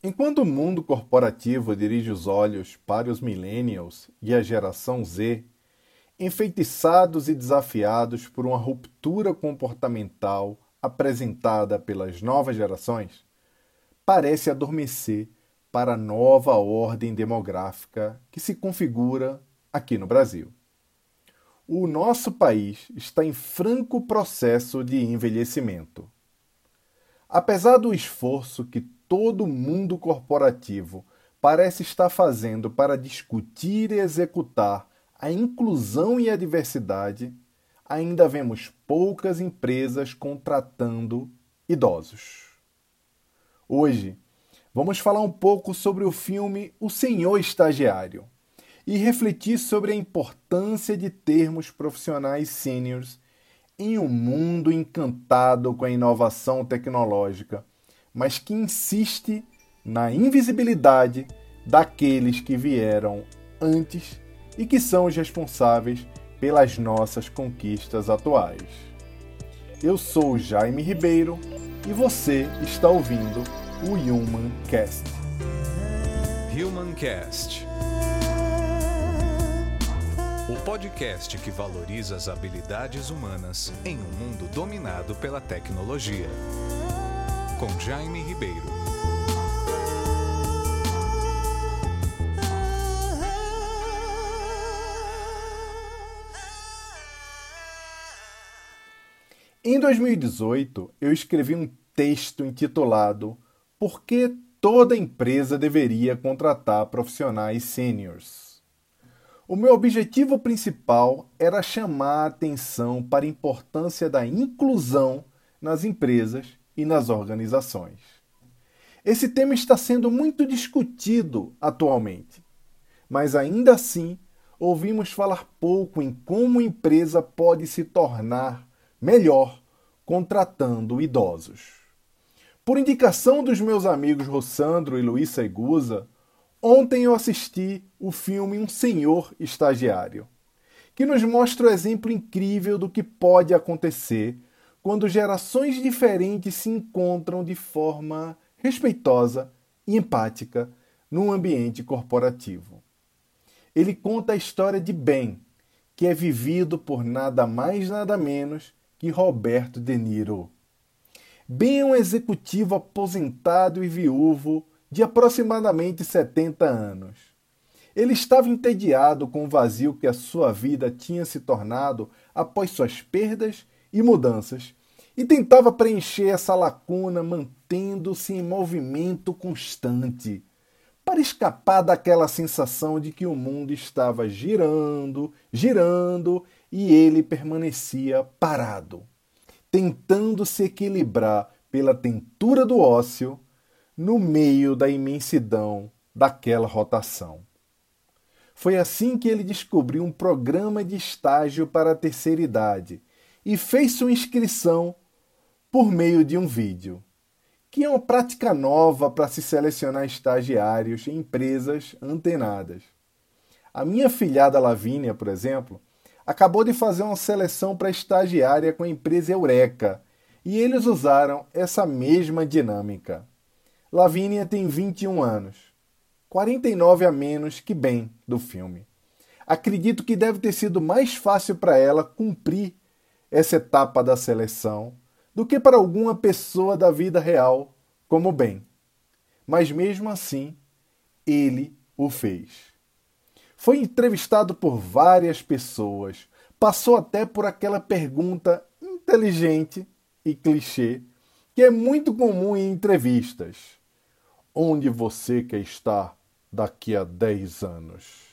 Enquanto o mundo corporativo dirige os olhos para os millennials e a geração Z, enfeitiçados e desafiados por uma ruptura comportamental apresentada pelas novas gerações, parece adormecer para a nova ordem demográfica que se configura aqui no Brasil. O nosso país está em franco processo de envelhecimento. Apesar do esforço que todo mundo corporativo parece estar fazendo para discutir e executar a inclusão e a diversidade, ainda vemos poucas empresas contratando idosos. Hoje, vamos falar um pouco sobre o filme O Senhor Estagiário e refletir sobre a importância de termos profissionais sêniores em um mundo encantado com a inovação tecnológica mas que insiste na invisibilidade daqueles que vieram antes e que são os responsáveis pelas nossas conquistas atuais. Eu sou Jaime Ribeiro e você está ouvindo o Human Cast. Human Cast. O podcast que valoriza as habilidades humanas em um mundo dominado pela tecnologia com Jaime Ribeiro. Em 2018, eu escrevi um texto intitulado Por que toda empresa deveria contratar profissionais sêniores? O meu objetivo principal era chamar a atenção para a importância da inclusão nas empresas e nas organizações. Esse tema está sendo muito discutido atualmente, mas ainda assim ouvimos falar pouco em como a empresa pode se tornar melhor contratando idosos. Por indicação dos meus amigos Rossandro e Luiz Segusa, ontem eu assisti o filme Um Senhor Estagiário, que nos mostra o exemplo incrível do que pode acontecer quando gerações diferentes se encontram de forma respeitosa e empática num ambiente corporativo. Ele conta a história de Ben, que é vivido por nada mais nada menos que Roberto De Niro. Ben é um executivo aposentado e viúvo de aproximadamente 70 anos. Ele estava entediado com o vazio que a sua vida tinha se tornado após suas perdas e mudanças, e tentava preencher essa lacuna mantendo-se em movimento constante, para escapar daquela sensação de que o mundo estava girando, girando e ele permanecia parado, tentando se equilibrar pela tentura do ócio no meio da imensidão daquela rotação. Foi assim que ele descobriu um programa de estágio para a terceira idade e fez sua inscrição por meio de um vídeo, que é uma prática nova para se selecionar estagiários em empresas antenadas. A minha filhada Lavínia, por exemplo, acabou de fazer uma seleção para estagiária com a empresa Eureka e eles usaram essa mesma dinâmica. Lavínia tem 21 anos, 49 a menos que Ben do filme. Acredito que deve ter sido mais fácil para ela cumprir essa etapa da seleção do que para alguma pessoa da vida real como bem. Mas mesmo assim, ele o fez. Foi entrevistado por várias pessoas, passou até por aquela pergunta inteligente e clichê que é muito comum em entrevistas: Onde você quer estar daqui a 10 anos?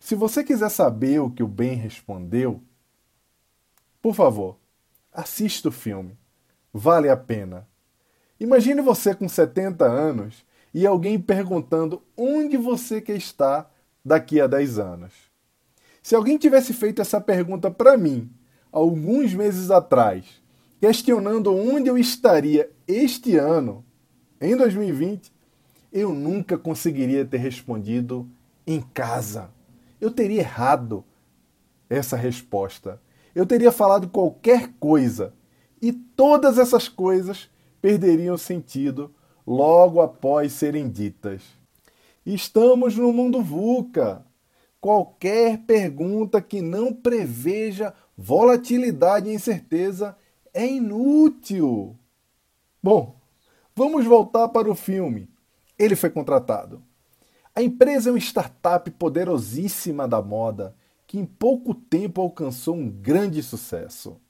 Se você quiser saber o que o Ben respondeu, por favor, assista o filme. Vale a pena. Imagine você com 70 anos e alguém perguntando onde você quer estar daqui a 10 anos. Se alguém tivesse feito essa pergunta para mim alguns meses atrás, questionando onde eu estaria este ano, em 2020, eu nunca conseguiria ter respondido em casa. Eu teria errado essa resposta eu teria falado qualquer coisa e todas essas coisas perderiam sentido logo após serem ditas. Estamos no mundo VUCA. Qualquer pergunta que não preveja volatilidade e incerteza é inútil. Bom, vamos voltar para o filme. Ele foi contratado. A empresa é uma startup poderosíssima da moda que em pouco tempo alcançou um grande sucesso.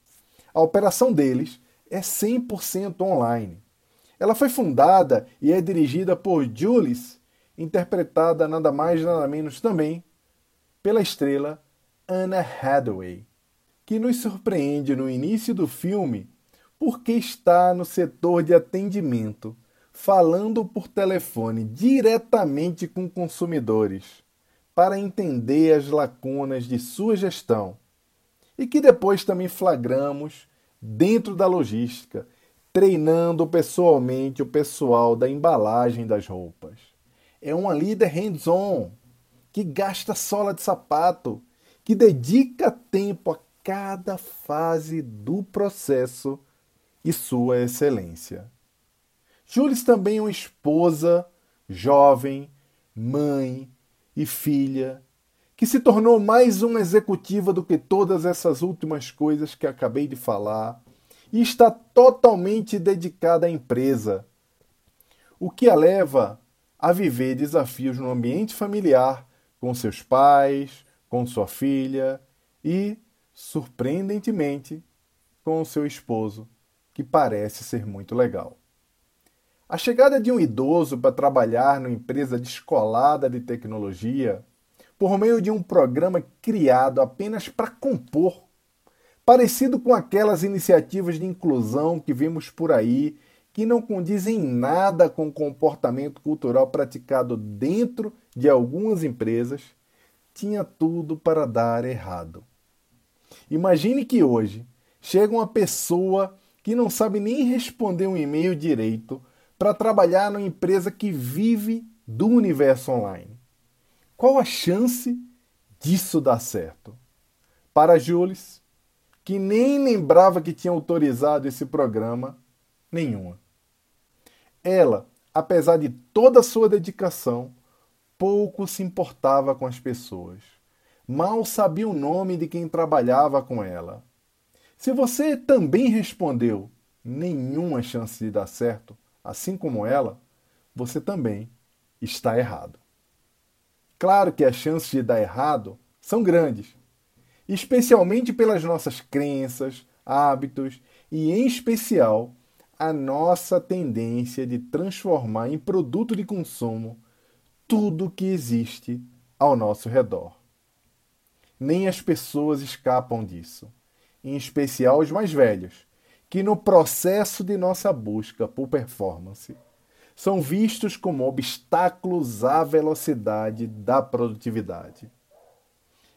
A operação deles é 100% online. Ela foi fundada e é dirigida por Jules, interpretada nada mais nada menos também pela estrela Anna Hathaway, que nos surpreende no início do filme porque está no setor de atendimento, falando por telefone diretamente com consumidores para entender as lacunas de sua gestão e que depois também flagramos dentro da logística, treinando pessoalmente o pessoal da embalagem das roupas. É uma líder hands-on que gasta sola de sapato, que dedica tempo a cada fase do processo e sua excelência. Jules também é uma esposa, jovem, mãe, e filha, que se tornou mais uma executiva do que todas essas últimas coisas que acabei de falar, e está totalmente dedicada à empresa, o que a leva a viver desafios no ambiente familiar com seus pais, com sua filha e, surpreendentemente, com seu esposo, que parece ser muito legal. A chegada de um idoso para trabalhar numa empresa descolada de tecnologia, por meio de um programa criado apenas para compor, parecido com aquelas iniciativas de inclusão que vimos por aí, que não condizem nada com o comportamento cultural praticado dentro de algumas empresas, tinha tudo para dar errado. Imagine que hoje chega uma pessoa que não sabe nem responder um e-mail direito para trabalhar numa empresa que vive do universo online. Qual a chance disso dar certo? Para Jules, que nem lembrava que tinha autorizado esse programa, nenhuma. Ela, apesar de toda a sua dedicação, pouco se importava com as pessoas. Mal sabia o nome de quem trabalhava com ela. Se você também respondeu nenhuma chance de dar certo, assim como ela, você também está errado. Claro que as chances de dar errado são grandes, especialmente pelas nossas crenças, hábitos e, em especial, a nossa tendência de transformar em produto de consumo tudo que existe ao nosso redor. Nem as pessoas escapam disso, em especial os mais velhos, que no processo de nossa busca por performance são vistos como obstáculos à velocidade da produtividade.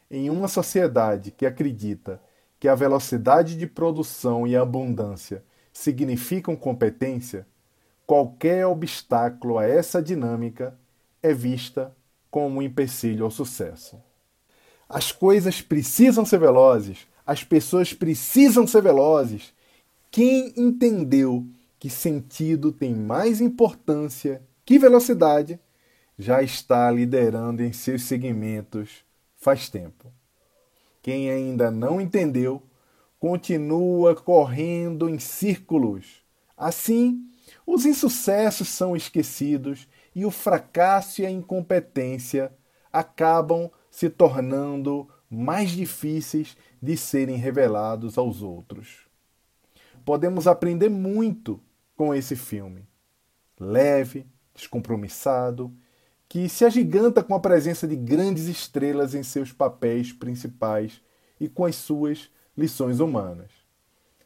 Em uma sociedade que acredita que a velocidade de produção e a abundância significam competência, qualquer obstáculo a essa dinâmica é vista como um empecilho ao sucesso. As coisas precisam ser velozes, as pessoas precisam ser velozes quem entendeu que sentido tem mais importância que velocidade já está liderando em seus segmentos faz tempo. Quem ainda não entendeu continua correndo em círculos. Assim, os insucessos são esquecidos e o fracasso e a incompetência acabam se tornando mais difíceis de serem revelados aos outros podemos aprender muito com esse filme. Leve, descompromissado, que se agiganta com a presença de grandes estrelas em seus papéis principais e com as suas lições humanas.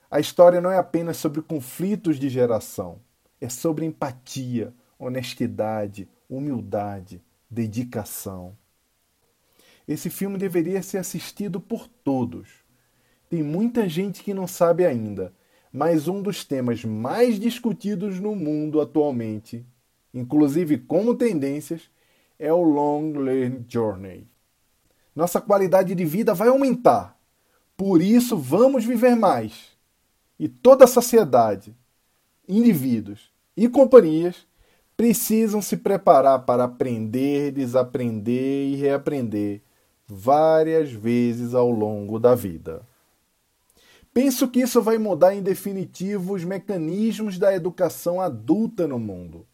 A história não é apenas sobre conflitos de geração, é sobre empatia, honestidade, humildade, dedicação. Esse filme deveria ser assistido por todos. Tem muita gente que não sabe ainda, mas um dos temas mais discutidos no mundo atualmente, inclusive como tendências, é o Long Learn Journey. Nossa qualidade de vida vai aumentar, por isso vamos viver mais. E toda a sociedade, indivíduos e companhias precisam se preparar para aprender, desaprender e reaprender várias vezes ao longo da vida. Penso que isso vai mudar em definitivo os mecanismos da educação adulta no mundo.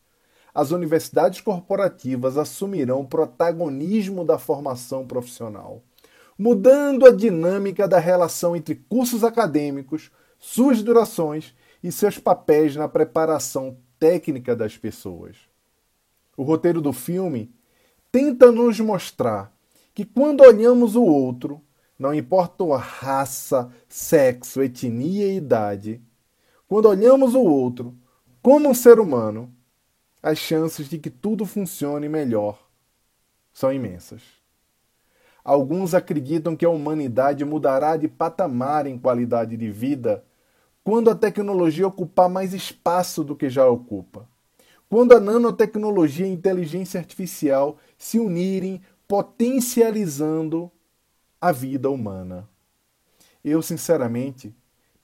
As universidades corporativas assumirão o protagonismo da formação profissional, mudando a dinâmica da relação entre cursos acadêmicos, suas durações e seus papéis na preparação técnica das pessoas. O roteiro do filme tenta nos mostrar que quando olhamos o outro, não importa a raça, sexo, etnia e idade, quando olhamos o outro como um ser humano, as chances de que tudo funcione melhor são imensas. Alguns acreditam que a humanidade mudará de patamar em qualidade de vida quando a tecnologia ocupar mais espaço do que já ocupa. Quando a nanotecnologia e a inteligência artificial se unirem, potencializando a vida humana. Eu, sinceramente,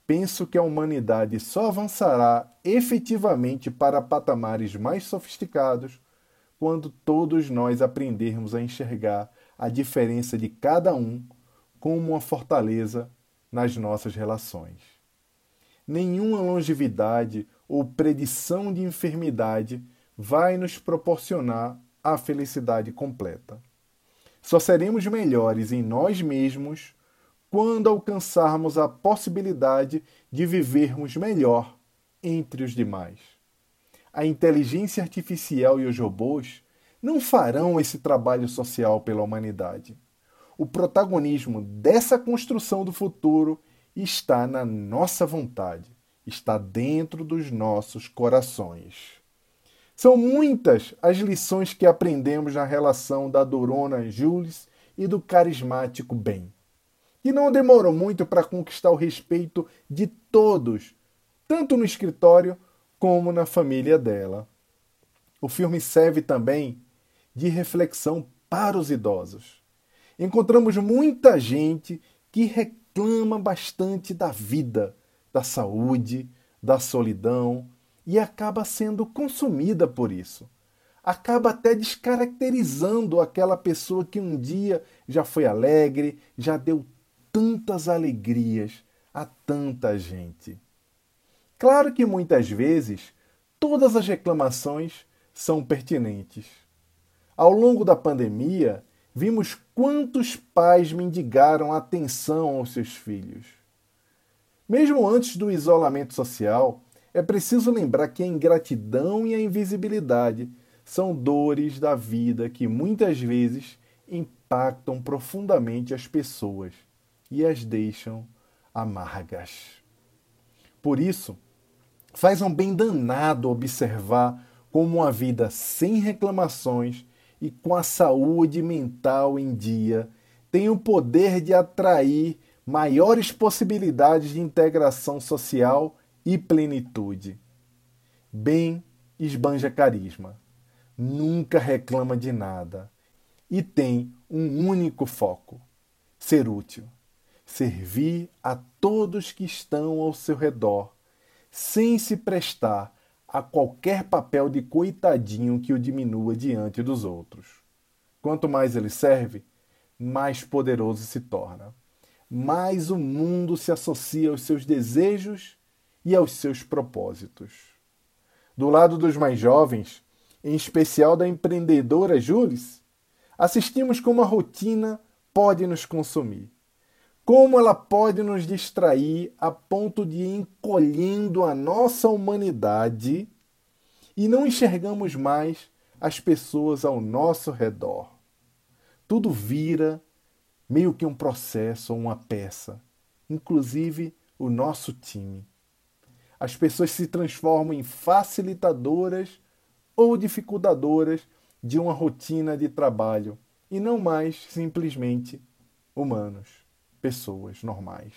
penso que a humanidade só avançará efetivamente para patamares mais sofisticados quando todos nós aprendermos a enxergar a diferença de cada um como uma fortaleza nas nossas relações nenhuma longevidade ou predição de enfermidade vai nos proporcionar a felicidade completa. Só seremos melhores em nós mesmos quando alcançarmos a possibilidade de vivermos melhor entre os demais. A inteligência artificial e os robôs não farão esse trabalho social pela humanidade. O protagonismo dessa construção do futuro está na nossa vontade, está dentro dos nossos corações. São muitas as lições que aprendemos na relação da Dorona Jules e do carismático Ben, que não demorou muito para conquistar o respeito de todos, tanto no escritório como na família dela. O filme serve também de reflexão para os idosos. Encontramos muita gente que reclama bastante da vida, da saúde, da solidão e acaba sendo consumida por isso. Acaba até descaracterizando aquela pessoa que um dia já foi alegre, já deu tantas alegrias a tanta gente. Claro que muitas vezes todas as reclamações são pertinentes. Ao longo da pandemia, vimos quantos pais mendigaram atenção aos seus filhos. Mesmo antes do isolamento social, é preciso lembrar que a ingratidão e a invisibilidade são dores da vida que muitas vezes impactam profundamente as pessoas e as deixam amargas. Por isso, faz um bem danado observar como uma vida sem reclamações e com a saúde mental em dia tem o poder de atrair maiores possibilidades de integração social e plenitude. Bem esbanja carisma, nunca reclama de nada e tem um único foco: ser útil, servir a todos que estão ao seu redor, sem se prestar a qualquer papel de coitadinho que o diminua diante dos outros. Quanto mais ele serve, mais poderoso se torna. Mais o mundo se associa aos seus desejos e aos seus propósitos. Do lado dos mais jovens, em especial da empreendedora Jules, assistimos como a rotina pode nos consumir. Como ela pode nos distrair a ponto de ir encolhendo a nossa humanidade e não enxergamos mais as pessoas ao nosso redor. Tudo vira meio que um processo ou uma peça, inclusive o nosso time. As pessoas se transformam em facilitadoras ou dificultadoras de uma rotina de trabalho e não mais simplesmente humanos pessoas normais.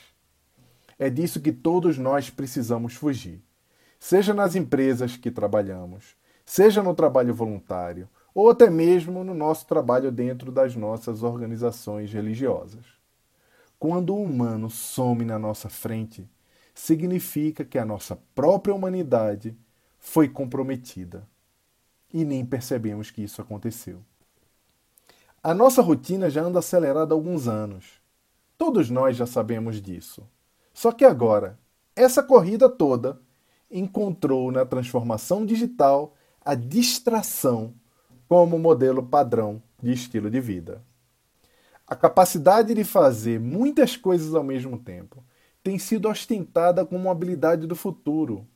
É disso que todos nós precisamos fugir. Seja nas empresas que trabalhamos, seja no trabalho voluntário, ou até mesmo no nosso trabalho dentro das nossas organizações religiosas. Quando o humano some na nossa frente, significa que a nossa própria humanidade foi comprometida. e nem percebemos que isso aconteceu. A nossa rotina já anda acelerada há alguns anos. Todos nós já sabemos disso. Só que agora, essa corrida toda encontrou na transformação digital a distração como modelo padrão de estilo de vida. A capacidade de fazer muitas coisas ao mesmo tempo tem sido ostentada como uma habilidade do futuro,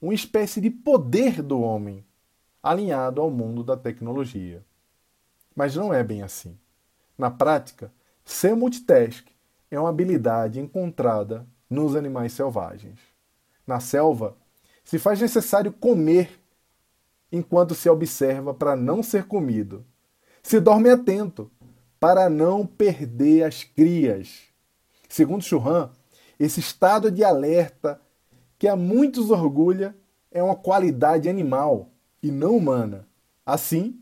uma espécie de poder do homem, alinhado ao mundo da tecnologia. Mas não é bem assim. Na prática, ser multitask é uma habilidade encontrada nos animais selvagens. Na selva, se faz necessário comer enquanto se observa para não ser comido. Se dorme atento para não perder as crias. Segundo Churran, esse estado de alerta que a muitos orgulha é uma qualidade animal e não humana. Assim,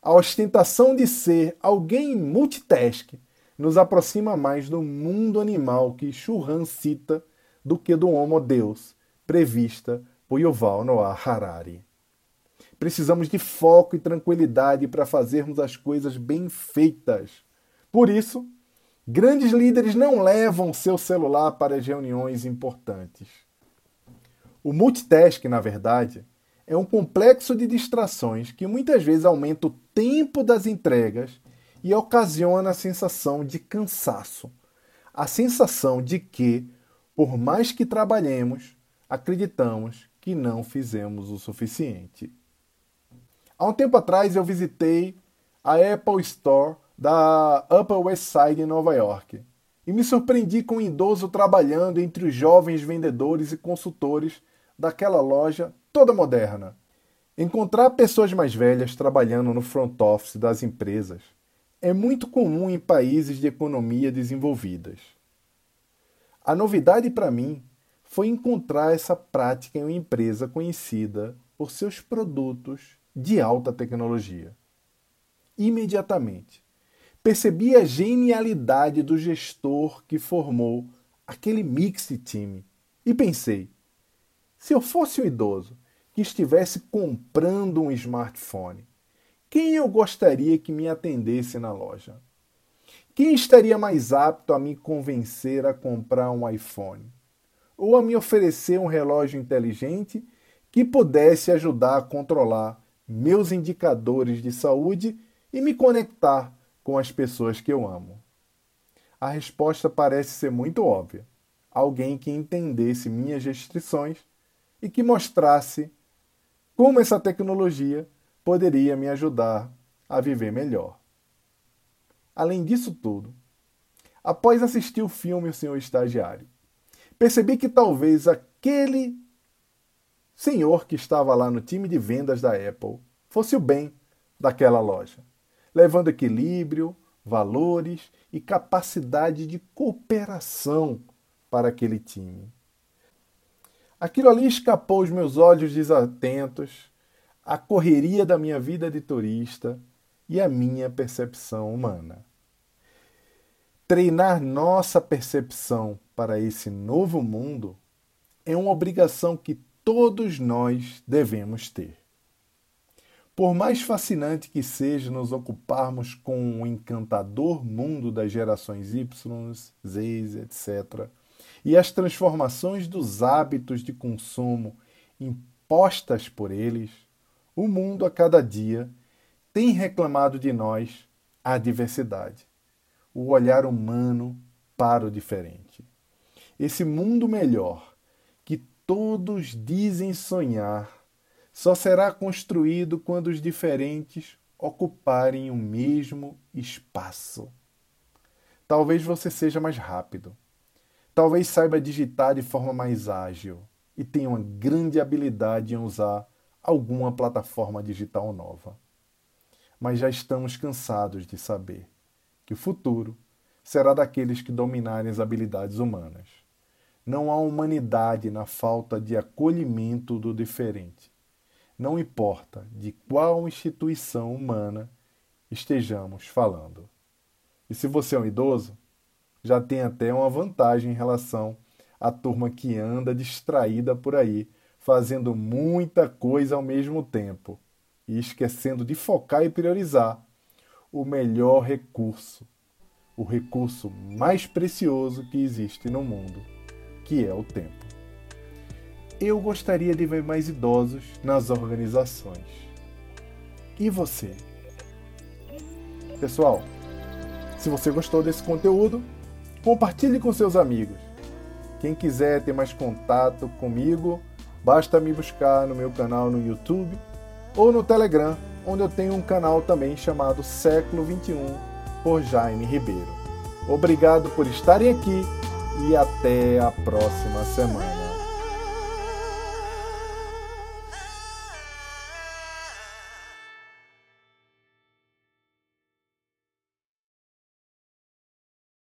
a ostentação de ser alguém multitask nos aproxima mais do mundo animal que Churran cita do que do Homo Deus, prevista por Yuval Noah Harari. Precisamos de foco e tranquilidade para fazermos as coisas bem feitas. Por isso, grandes líderes não levam seu celular para as reuniões importantes. O multitasking, na verdade, é um complexo de distrações que muitas vezes aumenta o tempo das entregas e ocasiona a sensação de cansaço. A sensação de que, por mais que trabalhemos, acreditamos que não fizemos o suficiente. Há um tempo atrás eu visitei a Apple Store da Upper West Side em Nova York e me surpreendi com um idoso trabalhando entre os jovens vendedores e consultores daquela loja toda moderna. Encontrar pessoas mais velhas trabalhando no front office das empresas é muito comum em países de economia desenvolvidas. A novidade para mim foi encontrar essa prática em uma empresa conhecida por seus produtos de alta tecnologia. Imediatamente, percebi a genialidade do gestor que formou aquele mix time e pensei: se eu fosse um idoso que estivesse comprando um smartphone, quem eu gostaria que me atendesse na loja? Quem estaria mais apto a me convencer a comprar um iPhone? Ou a me oferecer um relógio inteligente que pudesse ajudar a controlar meus indicadores de saúde e me conectar com as pessoas que eu amo? A resposta parece ser muito óbvia. Alguém que entendesse minhas restrições e que mostrasse como essa tecnologia poderia me ajudar a viver melhor. Além disso tudo, após assistir o filme O Senhor Estagiário, percebi que talvez aquele senhor que estava lá no time de vendas da Apple fosse o bem daquela loja, levando equilíbrio, valores e capacidade de cooperação para aquele time. Aquilo ali escapou aos meus olhos desatentos, a correria da minha vida de turista e a minha percepção humana. Treinar nossa percepção para esse novo mundo é uma obrigação que todos nós devemos ter. Por mais fascinante que seja nos ocuparmos com o encantador mundo das gerações Y, Z, etc., e as transformações dos hábitos de consumo impostas por eles, o mundo a cada dia tem reclamado de nós a diversidade, o olhar humano para o diferente. Esse mundo melhor todos dizem sonhar só será construído quando os diferentes ocuparem o mesmo espaço. Talvez você seja mais rápido. Talvez saiba digitar de forma mais ágil e tenha uma grande habilidade em usar alguma plataforma digital nova. Mas já estamos cansados de saber que o futuro será daqueles que dominarem as habilidades humanas. Não há humanidade na falta de acolhimento do diferente. Não importa de qual instituição humana estejamos falando. E se você é um idoso, já tem até uma vantagem em relação à turma que anda distraída por aí, fazendo muita coisa ao mesmo tempo e esquecendo de focar e priorizar o melhor recurso, o recurso mais precioso que existe no mundo, que é o tempo. Eu gostaria de ver mais idosos nas organizações. E você? Pessoal, se você gostou desse conteúdo, compartilhe com seus amigos. Quem quiser ter mais contato comigo, basta me buscar no meu canal no YouTube ou no Telegram, onde eu tenho um canal também chamado Século 21 por Jaime Ribeiro. Obrigado por estarem aqui e até a próxima semana.